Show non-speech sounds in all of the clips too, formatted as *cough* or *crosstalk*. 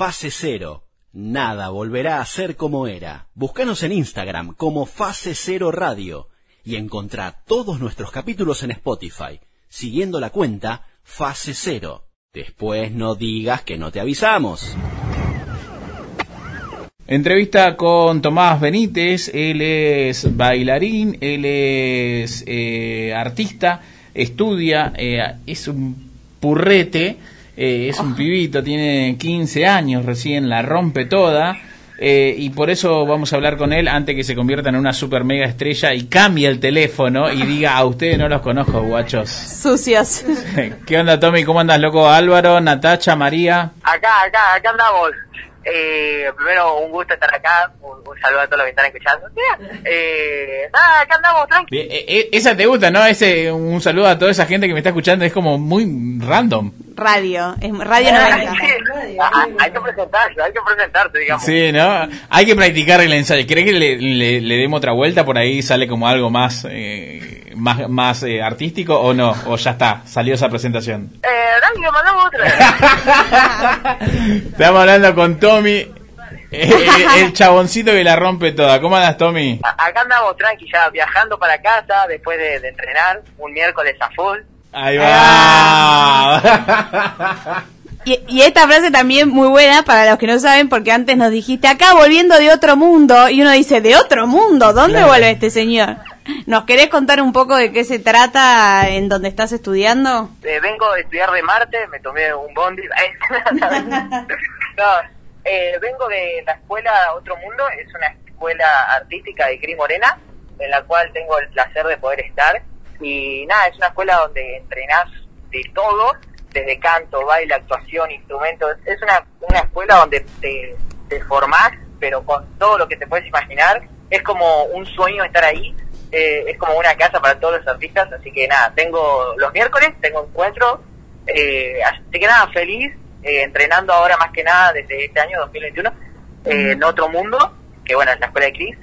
Fase Cero. Nada volverá a ser como era. Búscanos en Instagram como Fase Cero Radio y encontrá todos nuestros capítulos en Spotify, siguiendo la cuenta Fase Cero. Después no digas que no te avisamos. Entrevista con Tomás Benítez, él es bailarín, él es eh, artista, estudia, eh, es un purrete, eh, es un pibito, tiene 15 años recién, la rompe toda. y por eso vamos a hablar con él antes que se convierta en una super mega estrella y cambie el teléfono y diga a ustedes no los conozco, guachos. Sucios. *laughs* ¿Qué onda, Tommy? ¿Cómo andas, loco? Álvaro, Natacha, María. Acá, acá, acá andamos. Eh, primero, un gusto estar acá. Un, saludo a todos los que están escuchando. Eh, nada, acá andamos, tranqui. Eh, eh, esa te gusta, ¿no? Ese, un saludo a toda esa gente que me está escuchando. Es como muy random. Radio, es Radio 90. Ah, hay que presentarse, hay que presentarse, digamos. Sí, ¿no? Hay que practicar el ensayo. ¿Cree que le, le, demos otra vuelta? Por ahí sale como algo más... más, más artístico o no? ¿O ya está? ¿Salió esa presentación? Eh, dale, mandamos otra. *laughs* Estamos hablando con Tommy, el, chaboncito que la rompe toda. ¿Cómo andas, Tommy? Acá andamos tranqui, ya viajando para casa después de, entrenar, un miércoles a full. Ahí va. *laughs* Y, esta frase también muy buena para los que no saben, porque antes nos dijiste acá volviendo de otro mundo, y uno dice, ¿de otro mundo? ¿Dónde vuelve este señor? ¿Nos querés contar un poco de qué se trata en donde estás estudiando? Eh, vengo de estudiar de Marte, me tomé un bondi. *laughs* no, eh, vengo de la escuela Otro Mundo, es una escuela artística de Cris Morena, en la cual tengo el placer de poder estar. Y nada, es una escuela donde entrenás de todo, desde canto, baile, actuación, instrumentos. Es una, una escuela donde te, te formás, pero con todo lo que te puedes imaginar. Es como un sueño estar ahí eh, es como una casa para todos los artistas, así que nada, tengo los miércoles, tengo encuentro, eh, así que nada, feliz, eh, entrenando ahora más que nada desde este año 2021 en otro mundo, que bueno, es la escuela de Cris,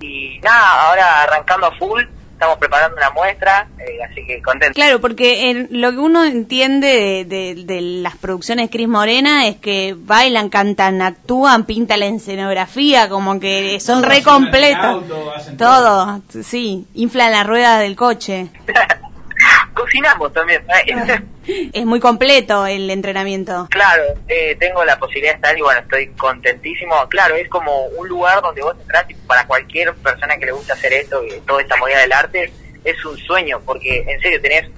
y nada, ahora arrancando a full, estamos preparando una muestra, eh, así que contento. Claro, porque en, lo que uno entiende de, las producciones Cris Morena es que bailan, cantan, actúan, pintan la escenografía, como que son re completos. Todo, sí, inflan la rueda del coche. *laughs* Cocinamos también. *laughs* *laughs* es muy completo el entrenamiento. Claro, eh, tengo la posibilidad de estar y bueno, estoy contentísimo. Claro, es como un lugar donde vos entras y para cualquier persona que le gusta hacer esto y toda esta movida del arte, es un sueño, porque en serio tenés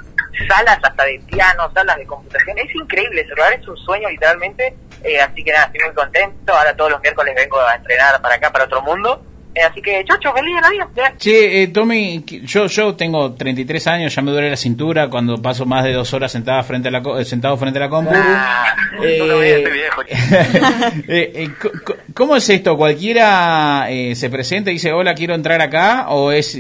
salas hasta de piano, salas de computación, es increíble, ese lugar es un sueño literalmente, eh, así que nada, estoy muy contento, ahora todos los miércoles vengo a entrenar para acá, para otro mundo, eh, así que, chocho, feliz de la vida. Che, eh, Tommy, yo, yo tengo 33 años, ya me duele la cintura cuando paso más de dos horas sentada frente a la, eh, sentado frente a la compu. Ah, eh, viejo. *laughs* eh, ¿Cómo es esto? ¿Cualquiera se presenta y dice, hola, quiero entrar acá? ¿O es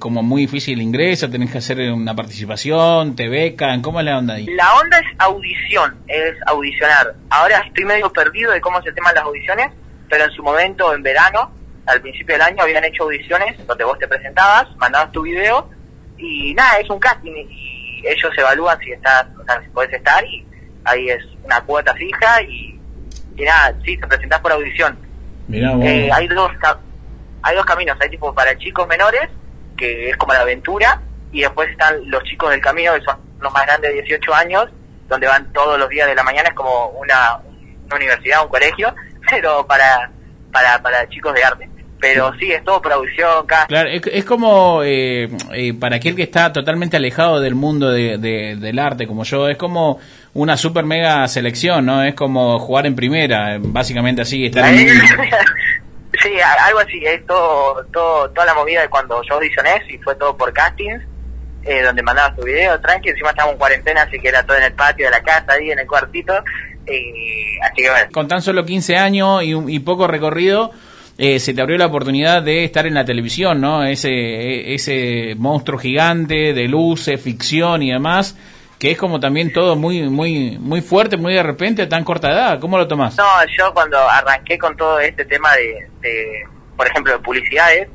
como muy difícil el ingreso? ¿Tenés que hacer una participación? ¿Te becan? ¿Cómo es la onda ahí? La onda es audición, es audicionar. Ahora estoy medio perdido de cómo se teman las audiciones, pero en su momento, en verano, al principio del año habían hecho audiciones donde vos te presentabas, mandabas tu video y nada, es un casting y ellos evalúan si estás, o sea, si podés estar y ahí es una cuota fija y, nada, sí, te presentás por audición. Eh, hay dos hay dos caminos, hay tipo para chicos menores, que es como la aventura, y después están los chicos del camino, que son los más grandes de 18 años, donde van todos los días de la mañana, es como una, una universidad, un colegio, *laughs* pero para, para, para chicos de arte pero sí, es todo producción, Claro, es, como eh, eh, para aquel que está totalmente alejado del mundo de, del arte como yo, es como una super mega selección, ¿no? Es como jugar en primera, básicamente así, estar en... *laughs* sí, algo así, es todo, todo, toda la movida de cuando yo audicioné, y fue todo por castings, eh, donde mandabas tu video, tranqui, encima estábamos en cuarentena, así que era todo en el patio de la casa, ahí en el cuartito, así que bueno. Con tan solo 15 años y, y poco recorrido eh, se te abrió la oportunidad de estar en la televisión, ¿no? Ese, ese monstruo gigante de luces, ficción y demás, que es como también todo muy, muy, muy fuerte, muy de repente, a tan corta edad. ¿Cómo lo tomás? No, yo cuando arranqué con todo este tema de, por ejemplo, de publicidades,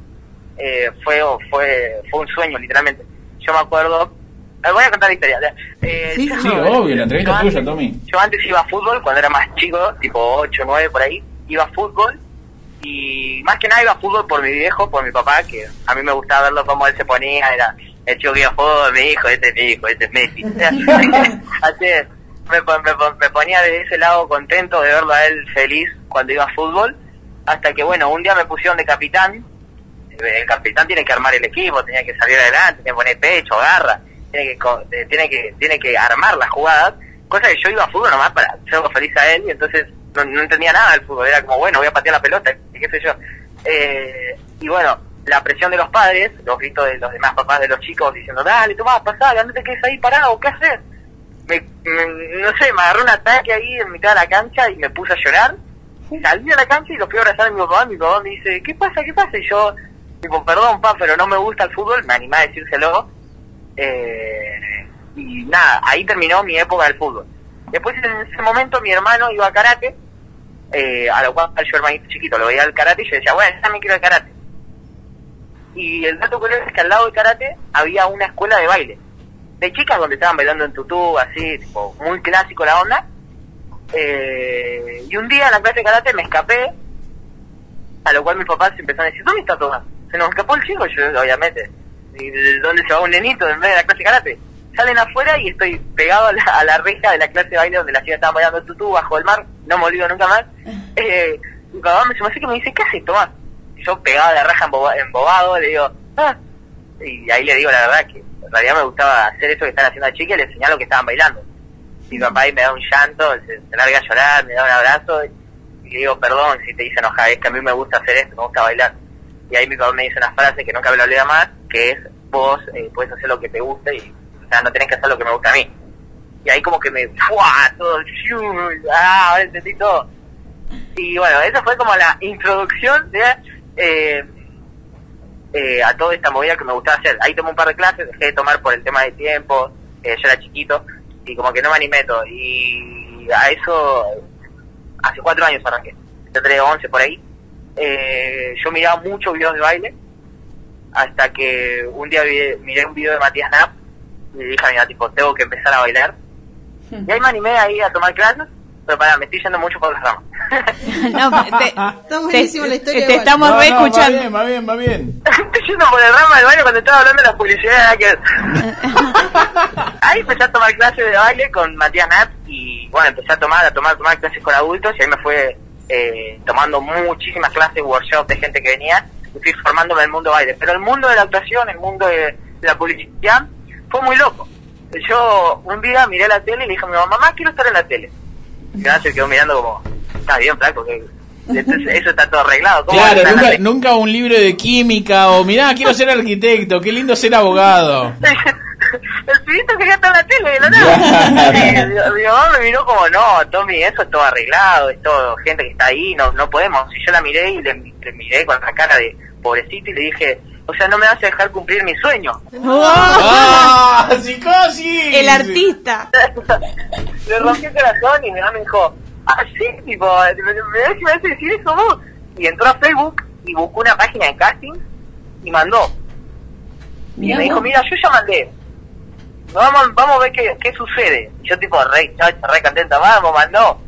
eh, fue, fue, fue un sueño, literalmente. Yo me acuerdo eh, voy a contar la historia. Eh, Sí, yo- Sí, obvio, la entrevista tuya, antes- Tommy. Yo antes iba a fútbol cuando era más chico, tipo 8, 9 por ahí, iba a fútbol y más que nada iba a fútbol por mi viejo, por mi papá, que a mí me gustaba verlo como él se ponía, era el chico que iba a fútbol, mi hijo, este es mi hijo, este es Messi. *laughs* Así es, me, pon- me, pon- me ponía de ese lado contento de verlo a él feliz cuando iba a fútbol, hasta que bueno, un día me pusieron de capitán, el capitán tiene que armar el equipo, tenía que salir adelante, tiene que poner pecho, garra, tiene que, eh, tiene que, tiene que armar las jugadas, cosa que yo iba a fútbol nomás para hacerlo feliz a él y entonces no, no entendía nada del fútbol, era como bueno, voy a patear la pelota, qué sé yo. Eh, y bueno, la presión de los padres, los gritos de los demás papás de los chicos diciendo, dale, tomá, pasala, no te quedes ahí parado, ¿qué haces? Me, me- no sé, me agarró un ataque ahí en mitad de la cancha y me puse a llorar. Salí a la cancha y lo fui a abrazar a mi papá. Mi papá me dice, ¿qué pasa? ¿Qué pasa? Y yo, tipo, perdón, pa, pero no me gusta el fútbol. Me animé a decírselo. Eh, y nada, ahí terminó mi época del fútbol. Después, en ese momento, mi hermano iba a karate. Eh, a lo cual yo, hermanito chiquito, lo veía al karate y yo decía, bueno, también quiero el karate. Y el dato curioso es que al lado del karate había una escuela de baile. De chicas donde estaban bailando en tutú, así, tipo, muy clásico la onda. Eh, y un día en la clase de karate me escapé, a lo cual mis papás empezaron a decir, ¿dónde está Tomás? Se nos escapó el chico, yo, obviamente. ¿Y de dónde se va un nenito en vez de la clase de karate? Salen afuera y estoy pegado a la, a la reja de la clase de baile donde las chicas estaban bailando tutú bajo el mar, no me olvido nunca más. Eh, mi papá me, me hace que me dice, ¿qué haces Tomás? Yo pegado a la raja emboba- embobado, le digo, ah, y ahí le digo la verdad que en realidad me gustaba hacer eso que están haciendo las chicas y le enseñar lo que estaban bailando. Mi papá ahí me da un llanto, se, se larga a llorar, me da un abrazo y, y le digo, perdón si te hice enojar, es que a mí me gusta hacer esto, me gusta bailar. Y ahí mi papá me dice una frase que nunca me la olvida más, que es, vos eh, puedes hacer lo que te guste y o sea, no tenés que hacer lo que me gusta a mí. Y ahí como que me, ¡fua! Todo. ¡ah! Entendí todo. Y bueno, esa fue como la introducción de... Eh, eh, a toda esta movida que me gustaba hacer. Ahí tomé un par de clases, dejé de tomar por el tema de tiempo, eh, yo era chiquito y como que no me animé todo. Y a eso, hace cuatro años arranqué, tendré 11 por ahí. Eh, yo miraba muchos videos de baile hasta que un día vi- miré un video de Matías Knapp y dije a mi mamá, tipo, tengo que empezar a bailar. Y ahí me animé ahí a tomar clases, pero para, me estoy yendo mucho por las ramas. *laughs* No, te, *laughs* Está buenísima te- la historia te estamos No, no, va bien, va bien, va bien. *laughs* Estoy yendo por el rama del baile cuando estaba hablando de las publicidades. Que... ahí empecé a tomar clases de baile con Matías Nat y bueno, empecé a tomar, a tomar, a tomar clases con adultos y ahí me fue eh, tomando muchísimas clases, workshops de gente que venía y fui formándome en el mundo baile. Pero el mundo de la actuación, el mundo de, de la publicidad fue muy loco. Yo un día miré la tele y le dije a mi mamá, mamá, quiero estar en la tele. Y mi mamá se quedó mirando como, está bien, flaco, que *laughs* eso está todo arreglado. ¿cómo vas a Claro, la nunca, tele?" nunca un libro de química o mirá, quiero ser arquitecto, qué lindo ser abogado. *laughs* el pibito quería estar en la tele de la nada. Y mi, mi mamá me miró como, no, Tommy, eso es todo arreglado, es todo gente que está ahí, no no podemos. Y yo la miré y le, le miré con la cara de pobrecito y le dije, o sea, no me vas a dejar cumplir mi sueño. ¡Ah! ¡Psicosis! El artista. *laughs* le rompí el corazón y mi mamá me dijo, ah, sí, tipo, me, me hace decir eso vos. Y entró a Facebook y buscó una página de casting y mandó. Y me dijo, mira, yo ya mandé. Vamos, vamos a ver qué, qué sucede. Y yo tipo, re, re contenta, vamos, mandó.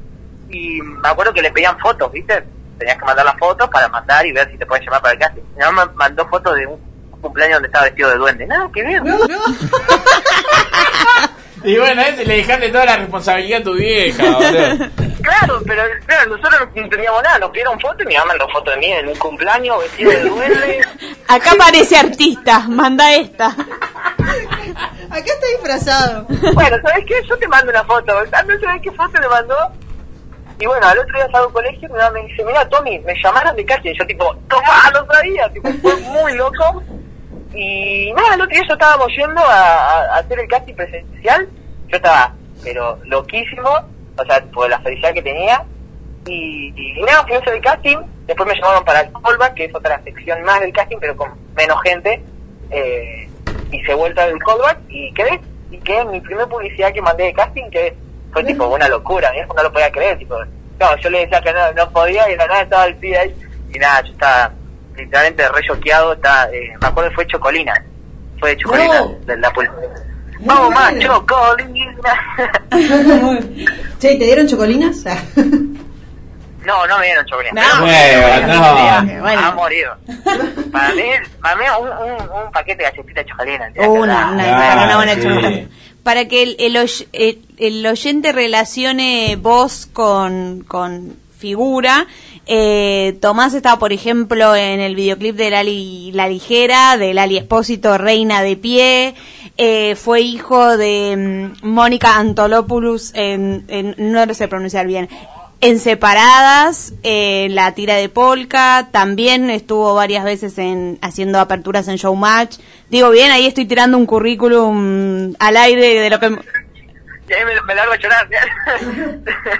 Y me acuerdo que le pedían fotos, ¿viste? Tenías que mandar las fotos para mandar y ver si te pueden llamar para el casting. Mi mamá me mandó fotos de un cumpleaños donde estaba vestido de duende. Nada, que ver. *laughs* Y bueno, ese le dejaste toda la responsabilidad a tu vieja, *laughs* boludo. Claro, pero claro, nosotros no teníamos nada, nos pidieron fotos y mi mamá mandó fotos de mí en un cumpleaños vestido de duende. *laughs* Acá aparece artista, manda esta. Acá está disfrazado. Bueno, ¿sabes qué? Yo te mando una foto. ¿No sabes qué foto le mandó? Y bueno, al otro día salgo al colegio y me dice, mira, Tommy, me llamaron de casting. Y yo tipo, toma, no sabía. Tipo, fue muy loco. Y nada, el otro día yo estábamos yendo a, hacer el casting presencial. Yo estaba, pero loquísimo. O sea, por la felicidad que tenía. Y, y nada, fui a hacer el casting. Después me llamaron para el callback, que es otra sección más del casting, pero con menos gente. Eh, hice vuelta del callback y quedé. Y quedé en mi primer publicidad que mandé de casting, que fue tipo una locura. Mi hijo no lo podía creer. Tipo, no, yo le decía que no, no podía y la nada estaba el pibe ahí. Y nada, yo estaba literalmente re choqueado. Estaba, eh, me acuerdo que fue Chocolina. Fue de Chocolina, No. de la publicidad. Vamos más, chocolina. *laughs* che, ¿te *laughs* dieron chocolinas? No, no me dieron chocolina. No. Bueno, no. Bueno. Ha morido. Para mí, para mí un, un, un paquete de galletitas de chocolina. Una, una, Ah, una buena sí. Para que el, el, oy- el- el oyente relacione voz con, con figura, eh, Tomás estaba, por ejemplo, en el videoclip de Lali La Ligera, de Lali Espósito, Reina de Pie. eh, fue hijo de mm, Mónica Antolopoulos, en, en- no lo sé pronunciar bien, en Separadas, eh, la tira de polka, también estuvo varias veces en haciendo aperturas en Showmatch. Digo bien, ahí estoy tirando un currículum al aire de lo que... Y ahí me, me largo a llorar. *laughs*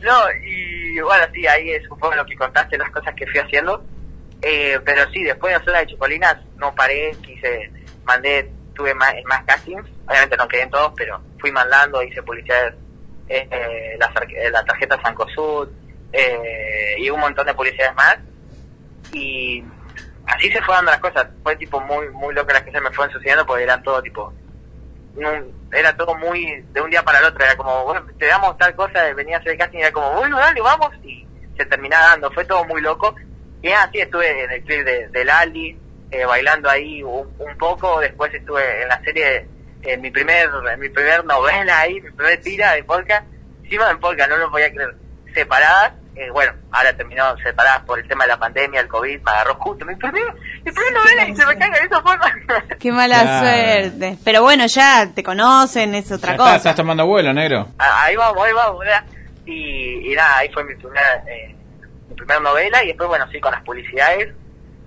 no, y bueno, sí, ahí es un poco lo que contaste, las cosas que fui haciendo. Eh, pero sí, después de hacer la de Chocolinas, no paré, quise, mandé, tuve más, más castings. Obviamente no quedé en todos, pero fui mandando, hice publicidad, eh, la, eh, la tarjeta Sancosud, eh, y un montón de publicidades más. Y así se fue dando las cosas. Fue tipo muy, muy loco las que se me fueron sucediendo porque eran todo tipo era todo muy de un día para el otro, era como, te damos tal cosa, venía a hacer el casting y era como, bueno, dale, vamos, y se terminaba dando, fue todo muy loco. Y así estuve en el clip de, de Lali, eh, bailando ahí un, un poco, después estuve en la serie, en mi primer, en mi primer novela ahí, mi primer tira de polka, encima en polka, no lo podía creer, separadas, eh, bueno, ahora terminó separadas por el tema de la pandemia, el COVID, me agarró justo, mi primer, mi primer novela y se me caiga de esa forma. *laughs* Qué mala Claro. suerte. Pero bueno, ya te conocen, es otra Ya cosa. está, estás tomando vuelo, negro. Ah, ahí vamos, ahí vamos, ¿verdad? Y, y nada, ahí fue mi primera, eh, mi primera novela y después, bueno, sí, con las publicidades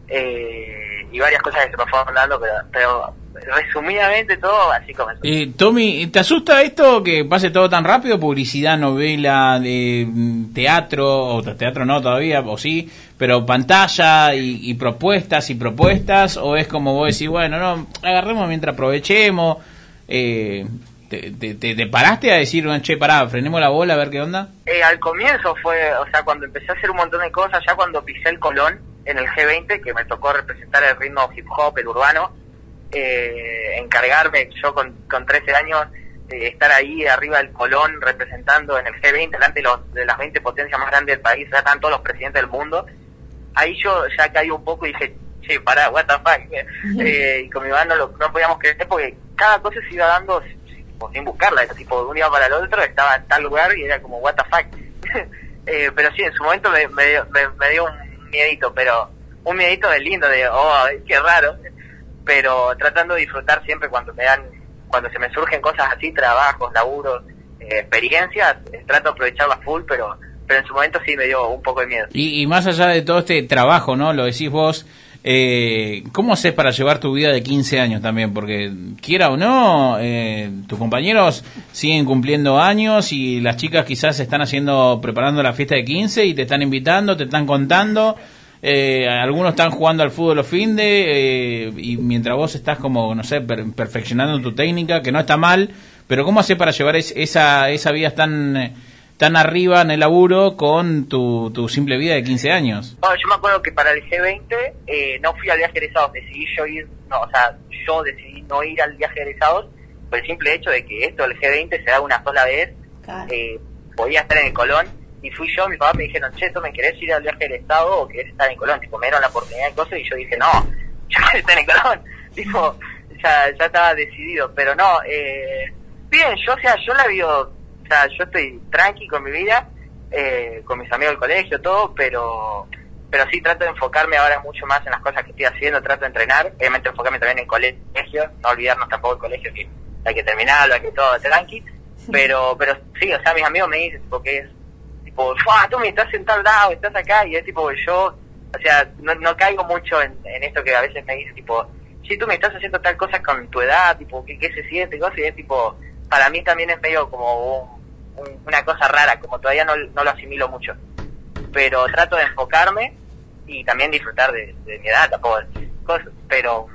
eh, y varias cosas que se me fueron dando, pero, pero resumidamente todo así comenzó. Eh, Tommy, ¿te asusta esto que pase todo tan rápido? Publicidad, novela, de mm, teatro, o te- teatro no todavía, o sí, pero pantalla y, y propuestas y propuestas, o es como vos decís, bueno, no, agarremos mientras aprovechemos. Eh, te, te- te- te paraste a decir, "Bueno, che, pará, frenemos la bola a ver qué onda? Eh, al comienzo fue, o sea, cuando empecé a hacer un montón de cosas, ya cuando pisé el Colón en el G20, que me tocó representar el ritmo hip hop, el urbano, eh, encargarme, yo con, con 13 años, de estar ahí arriba del Colón representando en el G20, delante de, los, de las 20 potencias más grandes del país, ya están todos los presidentes del mundo. Ahí yo ya caí un poco y dije, che, pará, what the fuck. *laughs* Eh, y con mi banda no, no podíamos creer porque cada cosa se iba dando sin buscarla, tipo de un día para el otro, estaba en tal lugar y era como, what the fuck. *laughs* Eh, pero sí, en su momento me, me, me dio un miedito, pero un miedito de lindo, de, oh, qué raro. Pero tratando de disfrutar siempre cuando me dan, cuando se me surgen cosas así, trabajos, laburos, eh, experiencias, eh, trato de aprovecharlas full, pero pero en su momento sí me dio un poco de miedo. Y, y más allá de todo este trabajo, ¿no? Lo decís vos, eh, ¿cómo haces para llevar tu vida de 15 años también? Porque quiera o no, eh, tus compañeros siguen cumpliendo años y las chicas quizás están haciendo, preparando la fiesta de 15 y te están invitando, te están contando. Eh, algunos están jugando al fútbol los fin de eh, y mientras vos estás como, no sé, per- perfeccionando tu técnica, que no está mal, pero ¿cómo haces para llevar es- esa, esa vida tan... tan arriba en el laburo con tu, tu simple vida de 15 años. Bueno, yo me acuerdo que para el G20 eh, no fui al viaje de egresados, decidí yo ir, no, o sea, yo decidí no ir al viaje de egresados por el simple hecho de que esto, el G20, se da una sola vez, eh, podía estar en el Colón, y fui yo, mi papá me dijeron, che, ¿tú me querés ir al viaje del Estado o querés estar en Colón? Tipo, me dieron la oportunidad de cosas y yo dije, no, *laughs* yo quiero estar en Colón. *laughs* Tipo, ya, ya estaba decidido, pero no, eh, bien, yo, o sea, yo la vivo, o sea, yo estoy tranqui con mi vida, eh, con mis amigos del colegio, todo, pero pero sí trato de enfocarme ahora mucho más en las cosas que estoy haciendo, trato de entrenar, obviamente enfocarme también en colegio, no olvidarnos tampoco el colegio, que hay que terminarlo, hay que todo tranqui, pero pero sí, o sea, mis amigos me dicen, porque es tipo, "Fua, tú me estás en tal lado, estás acá, y es tipo, yo, o sea, no, no caigo mucho en, en esto que a veces me dicen, tipo, si tú me estás haciendo tal cosa con tu edad, tipo, ¿qué, qué se siente? Y es tipo, para mí también es medio como un- una cosa rara, como todavía no, no lo asimilo mucho. Pero trato de enfocarme y también disfrutar de, de mi edad, tampoco, cosas, pero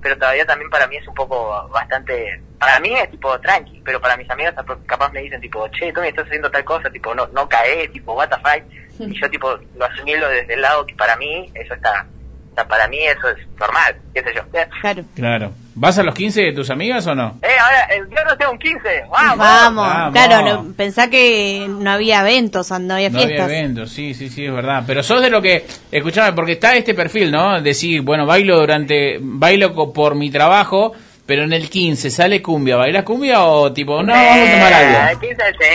pero todavía también para mí es un poco bastante para mí es tipo tranqui pero para mis amigos capaz me dicen tipo che tú me estás haciendo tal cosa tipo no no caes tipo what the fuck y yo tipo lo asimilo desde el lado que para mí eso está está sea, para mí eso es normal, qué sé yo. Claro. Claro. ¿Vas a los 15 de tus amigas o no? eh, ahora, el viernes tengo un 15, vamos. Vamos, Vamos. claro, no, pensá que no había eventos, no había No había fiestas. eventos, sí, sí, sí, es verdad. Pero sos de lo que, escuchame, porque está este perfil, ¿no? Decir, bueno, bailo durante, bailo por mi trabajo, pero en el 15 sale cumbia. ¿Bailas cumbia o tipo, no, vamos a tomar Eh, algo? el 15 sí,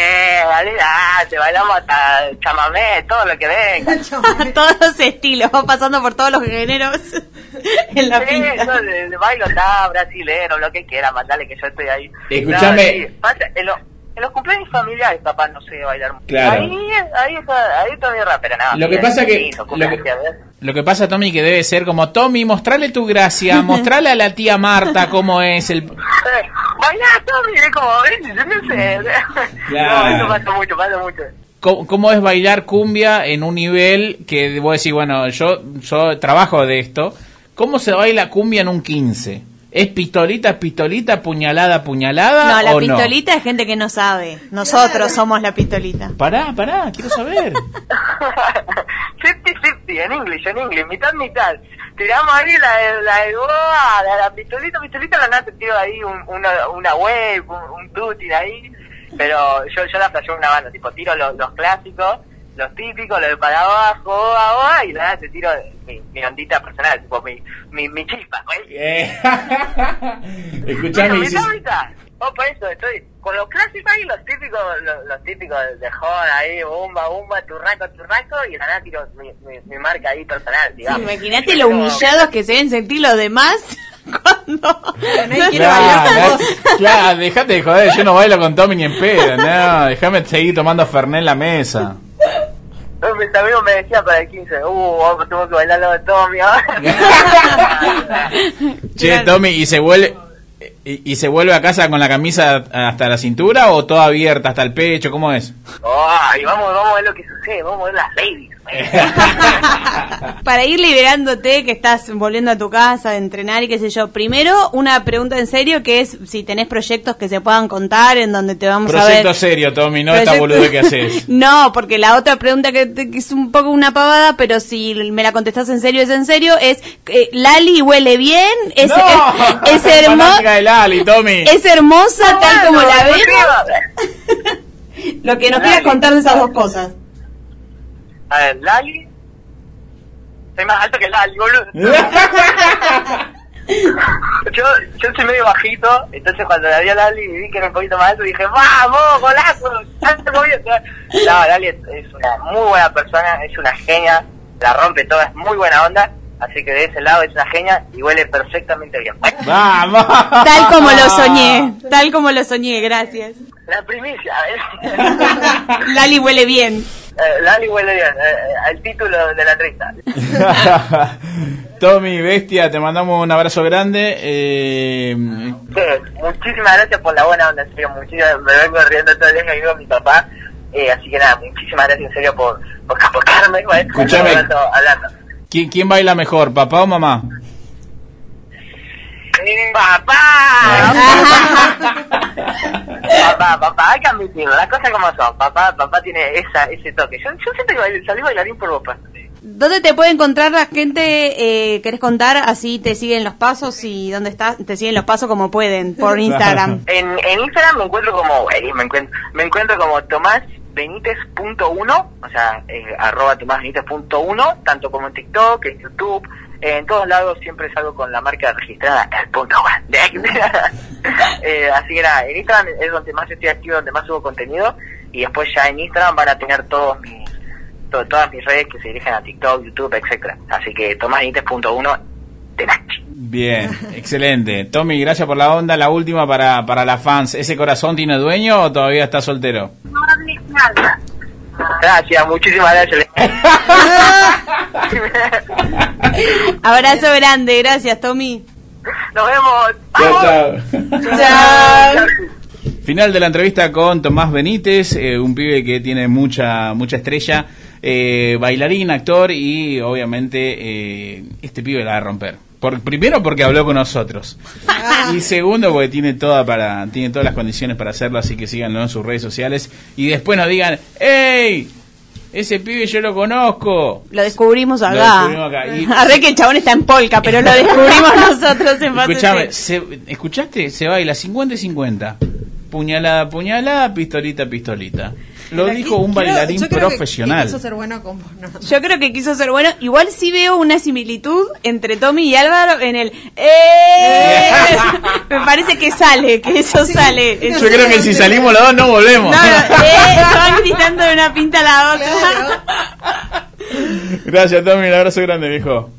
olvidate, bailamos hasta chamamé, todo lo que venga. todos los estilos, pasando por todos los géneros *laughs* en la Sí, pinta. yo bailo está, brasilero, lo que quiera, mandale que yo estoy ahí. Escuchame. No, sí, pasa- en, los- en los cumpleaños familiares, papá, no sé bailar mucho. Claro. Ahí, ahí, está, ahí está mi rap, pero nada. Lo que pasa es que- lindo, lo que-. Lo que pasa, Tommy, que debe ser como, Tommy, mostrale tu gracia, *laughs* mostrale a la tía Marta cómo es el... Bailá, Tommy, es como, yo no sé. Claro. *laughs* No, eso pasa mucho, pasa mucho. cómo, cómo es bailar cumbia en un nivel que vos decís, bueno, yo, yo trabajo de esto. ¿Cómo se baila cumbia en un 15? ¿Es pistolita, pistolita, puñalada, puñalada No, la o pistolita es gente que no sabe. Nosotros somos la pistolita. Pará, pará, quiero saber. *laughs* 50-50, en inglés, en inglés, mitad, mitad. Tiramos ahí la, de- la, de la, la pistolita, pistolita, la nada te tiro ahí un, una, una wave, un, un ahí. Pero yo, yo la flasheo una banda, tipo, tiro los, los clásicos, los típicos, los de para abajo, boa, boa, y la te tiro mi, mi ondita personal, tipo, mi, mi, mi chispa, güey. *laughs* Eh, Bueno, Escuchame, mitad, mitad. Oh, por eso estoy con los clásicos ahí, los típicos, los, los típicos de joda ahí, bomba, bomba, turraco, turraco, y tiro mi, mi, mi marca ahí personal, Sí, digamos. Imagínate lo humillados que se deben sentir los demás *laughs* cuando Claro, bailar. claro, dejate de joder, yo no bailo con Tommy ni en pedo, no, déjame seguir tomando Fernet en la mesa. No, Mis amigos me decían para el 15, uh, vamos, tengo que bailar lo de Tommy ahora. *laughs* Che. Tommy, ¿y se vuelve y, y se vuelve a casa con la camisa hasta la cintura o toda abierta hasta el pecho? ¿Cómo es? Ay, vamos, vamos a ver lo que sucede, vamos a ver las ladies. *laughs* *laughs* Para ir liberándote, que estás volviendo a tu casa de entrenar y qué sé yo, primero una pregunta en serio que es si tenés proyectos que se puedan contar en donde te vamos a Proyecto ver. serio, Tommy, no esta Proyecto- boludo que haces. *laughs* No, porque la otra pregunta que, te- que es un poco una pavada, pero si me la contestás en serio es en serio, es eh, Lali huele bien, es, ¡No! es, es Tommy. es hermosa tal como la vemos. *laughs* Lo que nos quieras contar de esas dos cosas. A ver, Lali. Soy más alto que Lali, boludo. *laughs* Yo, yo soy medio bajito, entonces cuando la vi a Lali y vi que era un poquito más alto, dije, ¡vamos, golazo! ¡Alto como yo". No, Lali es, es una muy buena persona, es una genia, la rompe toda, es muy buena onda, así que de ese lado es una genia y huele perfectamente bien. Vamos. Tal como lo soñé, tal como lo soñé, gracias. La primicia, ¿ves? *laughs* Lali huele bien. Eh, Lali huele bien, eh, el título de la entrevista. *laughs* Tommy, bestia, te mandamos un abrazo grande. Eh, Sí, muchísimas gracias por la buena onda, en serio, muchísimas, me vengo riendo todo el día que vivo con mi papá, eh, así que nada, muchísimas gracias en serio por, por capocarme, ¿vale? Escuchame. Hablando, hablando. ¿Quién, ¿Quién baila mejor, papá o mamá? ¡Papá! papá, papá, hay que admitirlo, las cosas como son, papá, papá tiene esa, ese toque, yo, yo siento que salí bailarín por papá. ¿Dónde te puede encontrar la gente? Eh, ¿Querés contar? Así te siguen los pasos y dónde estás, te siguen los pasos como pueden, por *laughs* Instagram. En, en Instagram me encuentro como, me encuentro, me encuentro como tomásbenítez.1, o sea, eh, arroba tomásbenítez.1, tanto como en TikTok, en YouTube, en todos lados siempre salgo con la marca registrada, el punto one. *laughs* eh, así que nada, en Instagram es donde más estoy activo, donde más subo contenido, y después ya en Instagram van a tener todos mis, to- todas mis redes que se dirigen a TikTok, YouTube, etcétera Así que tomásbenítez.1, de Nachi. Bien, excelente. Tommy, gracias por la onda. La última para, para las fans. ¿Ese corazón tiene dueño o todavía está soltero? Gracias, muchísimas gracias. *laughs* Abrazo grande, gracias Tommy. Nos vemos. Chao. Chao. Final de la entrevista con Tomás Benítez, eh, un pibe que tiene mucha mucha estrella, eh, bailarín, actor y obviamente eh, este pibe la va a romper. Por, primero porque habló con nosotros y segundo porque tiene toda para tiene todas las condiciones para hacerlo, así que síganlo en sus redes sociales y después nos digan, ¡Ey! ese pibe yo lo conozco. Lo descubrimos Lo acá. descubrimos acá. Y- *laughs* Arre que el chabón está en polka, pero lo descubrimos *laughs* nosotros en Escuchame, se- ¿escuchaste? Se baila 50 y 50. Puñalada, puñalada, pistolita, pistolita. Lo Pero dijo aquí- un creo- bailarín yo creo que- profesional. Que quiso ser bueno con vos, no. Yo creo que quiso ser bueno. Igual sí veo una similitud entre Tommy y Álvaro en el ¡Eh! *laughs* Me parece que sale, que eso sale. Yo creo que si salimos los dos no volvemos. No, no, *laughs* eh, van gritando de una pinta a la otra. Gracias, Tommy. Un abrazo grande, viejo.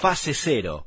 Fase Cero.